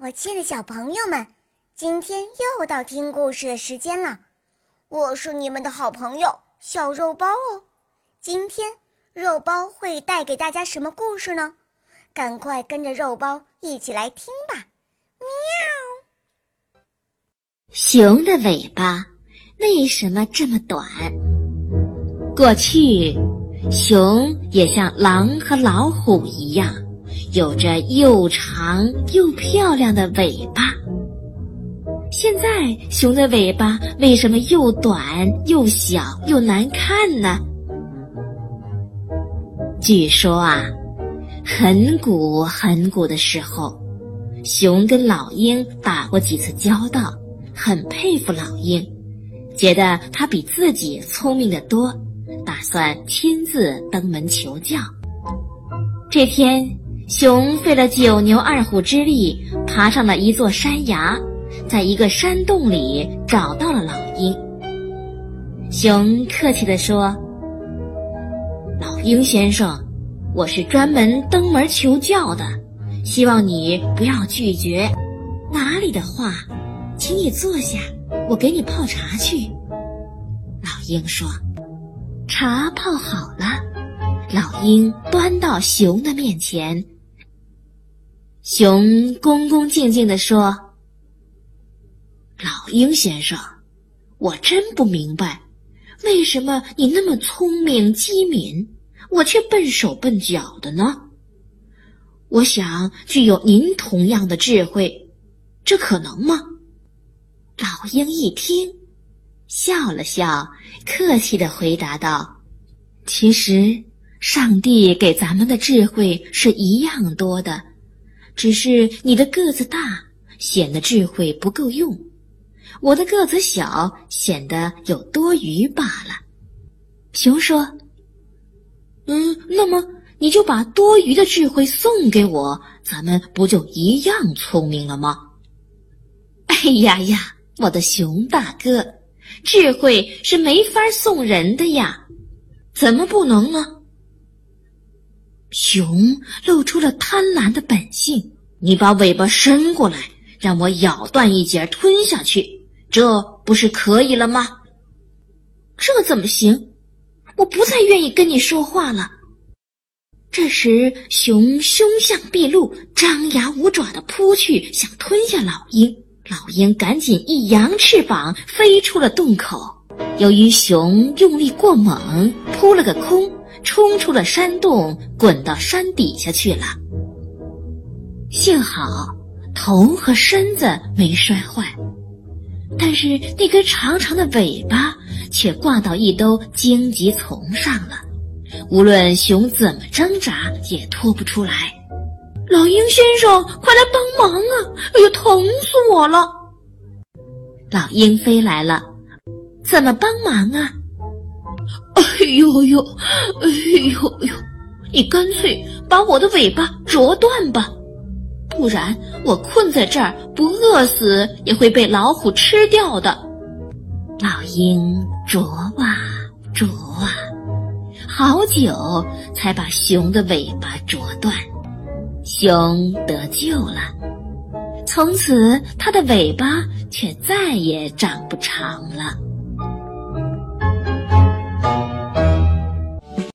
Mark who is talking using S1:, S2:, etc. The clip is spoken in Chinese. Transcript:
S1: 我亲爱的小朋友们，今天又到听故事的时间了。我是你们的好朋友小肉包哦。今天肉包会带给大家什么故事呢？赶快跟着肉包一起来听吧！喵。
S2: 熊的尾巴为什么这么短？过去，熊也像狼和老虎一样。有着又长又漂亮的尾巴。现在熊的尾巴为什么又短又小又难看呢？据说啊，很古很古的时候，熊跟老鹰打过几次交道，很佩服老鹰，觉得它比自己聪明的多，打算亲自登门求教。这天。熊费了九牛二虎之力，爬上了一座山崖，在一个山洞里找到了老鹰。熊客气地说：“老鹰先生，我是专门登门求教的，希望你不要拒绝。哪里的话，请你坐下，我给你泡茶去。”老鹰说：“茶泡好了。”老鹰端到熊的面前。熊恭恭敬敬地说：“老鹰先生，我真不明白，为什么你那么聪明机敏，我却笨手笨脚的呢？我想具有您同样的智慧，这可能吗？”老鹰一听，笑了笑，客气地回答道：“其实，上帝给咱们的智慧是一样多的。”只是你的个子大，显得智慧不够用；我的个子小，显得有多余罢了。熊说：“嗯，那么你就把多余的智慧送给我，咱们不就一样聪明了吗？”哎呀呀，我的熊大哥，智慧是没法送人的呀，怎么不能呢？熊露出了贪婪的本性，你把尾巴伸过来，让我咬断一截吞下去，这不是可以了吗？这怎么行？我不再愿意跟你说话了。这时，熊凶相毕露，张牙舞爪的扑去，想吞下老鹰。老鹰赶紧一扬翅膀，飞出了洞口。由于熊用力过猛，扑了个空。冲出了山洞，滚到山底下去了。幸好头和身子没摔坏，但是那根长长的尾巴却挂到一兜荆棘丛上了。无论熊怎么挣扎，也拖不出来。老鹰先生，快来帮忙啊！哎呦，疼死我了！老鹰飞来了，怎么帮忙啊？哎呦呦，哎呦呦！你干脆把我的尾巴啄断吧，不然我困在这儿不饿死也会被老虎吃掉的。老鹰啄啊啄啊，好久才把熊的尾巴啄断，熊得救了。从此，它的尾巴却再也长不长了。